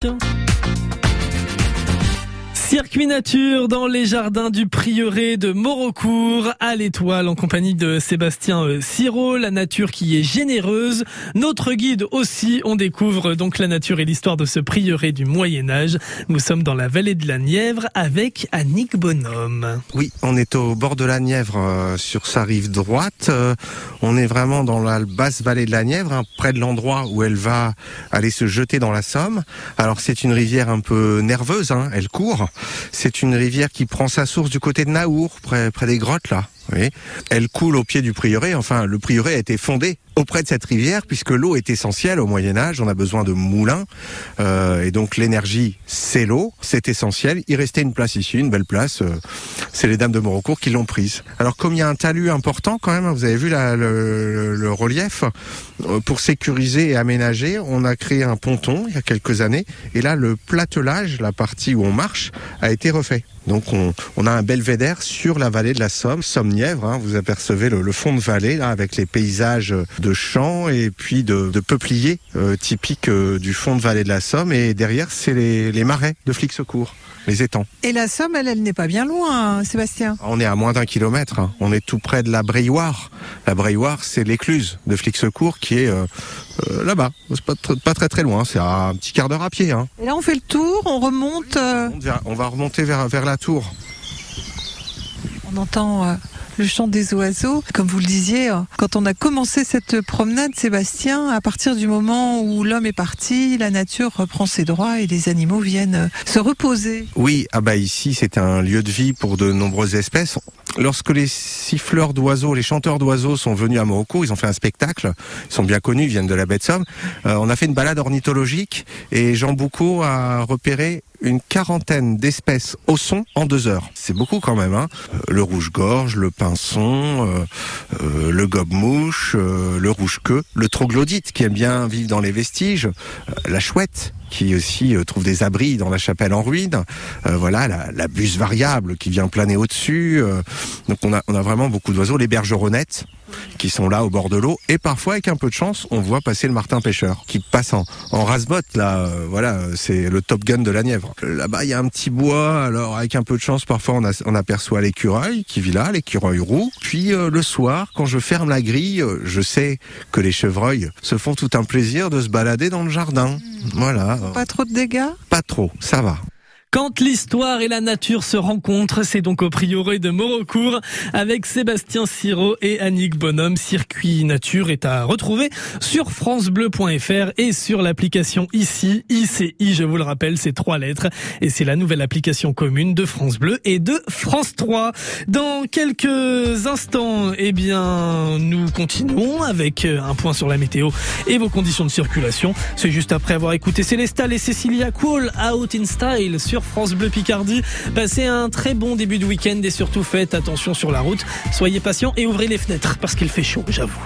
Don't Circuit nature dans les jardins du prieuré de Morocourt à l'étoile en compagnie de Sébastien euh, Siro, la nature qui est généreuse. Notre guide aussi, on découvre donc la nature et l'histoire de ce prieuré du Moyen Âge. Nous sommes dans la vallée de la Nièvre avec Annick Bonhomme. Oui, on est au bord de la Nièvre euh, sur sa rive droite. Euh, on est vraiment dans la basse vallée de la Nièvre, hein, près de l'endroit où elle va aller se jeter dans la Somme. Alors c'est une rivière un peu nerveuse, hein, elle court. C'est une rivière qui prend sa source du côté de Naour, près, des grottes là. Elle coule au pied du prieuré. Enfin, le prieuré a été fondé auprès de cette rivière puisque l'eau est essentielle au Moyen Âge. On a besoin de moulins euh, et donc l'énergie, c'est l'eau, c'est essentiel. Il restait une place ici, une belle place. Euh, c'est les dames de Morocourt qui l'ont prise. Alors comme il y a un talus important quand même, vous avez vu le, le, relief, euh, pour sécuriser et aménager, on a créé un ponton il y a quelques années et là le platelage, la partie où on marche, a été refait. Donc on, on, a un belvédère sur la vallée de la Somme, Somme-Nièvre. Hein, vous apercevez le, le, fond de vallée là avec les paysages de champs et puis de, de peupliers euh, typiques euh, du fond de vallée de la Somme. Et derrière c'est les, les, marais de Flixecourt, les étangs. Et la Somme, elle, elle n'est pas bien loin, Sébastien. On est à moins d'un kilomètre. Hein. On est tout près de la Brailloire. La Brailloire, c'est l'écluse de Flixecourt qui est euh, euh, là-bas. C'est pas, pas, très très loin. C'est à un petit quart d'heure à pied. Hein. Et là, on fait le tour, on remonte. Euh... On va remonter vers, vers la tour. On entend le chant des oiseaux. Comme vous le disiez, quand on a commencé cette promenade, Sébastien, à partir du moment où l'homme est parti, la nature reprend ses droits et les animaux viennent se reposer. Oui, ah bah ici c'est un lieu de vie pour de nombreuses espèces. Lorsque les siffleurs d'oiseaux, les chanteurs d'oiseaux sont venus à Morocco, ils ont fait un spectacle, ils sont bien connus, ils viennent de la baie de Somme. Euh, on a fait une balade ornithologique et Jean Boucault a repéré une quarantaine d'espèces au son en deux heures. C'est beaucoup quand même. Hein le rouge-gorge, le pinson, euh, euh, le gobe-mouche, euh, le rouge-queue, le troglodyte qui aime bien vivre dans les vestiges, la chouette qui aussi trouve des abris dans la chapelle en ruine. voilà, la, buse variable qui vient planer au-dessus. donc on a vraiment beaucoup d'oiseaux. Les bergeronnettes qui sont là au bord de l'eau. Et parfois avec un peu de chance on voit passer le martin pêcheur qui passe en, en rasbotte là euh, voilà c'est le top gun de la Nièvre. Là-bas il y a un petit bois alors avec un peu de chance parfois on, a, on aperçoit l'écureuil qui vit là l'écureuil roux. Puis euh, le soir quand je ferme la grille euh, je sais que les chevreuils se font tout un plaisir de se balader dans le jardin. Mmh. voilà. Pas trop de dégâts? Pas trop ça va quand l'histoire et la nature se rencontrent, c'est donc au prieuré de Morocourt avec Sébastien Siro et Annick Bonhomme. Circuit Nature est à retrouver sur francebleu.fr et sur l'application ici, ICI, je vous le rappelle, c'est trois lettres et c'est la nouvelle application commune de France Bleu et de France 3. Dans quelques instants, eh bien, nous continuons avec un point sur la météo et vos conditions de circulation. C'est juste après avoir écouté Célestal et Cecilia Cool, Out in Style France Bleu Picardie. Passez un très bon début de week-end et surtout faites attention sur la route. Soyez patients et ouvrez les fenêtres parce qu'il fait chaud, j'avoue.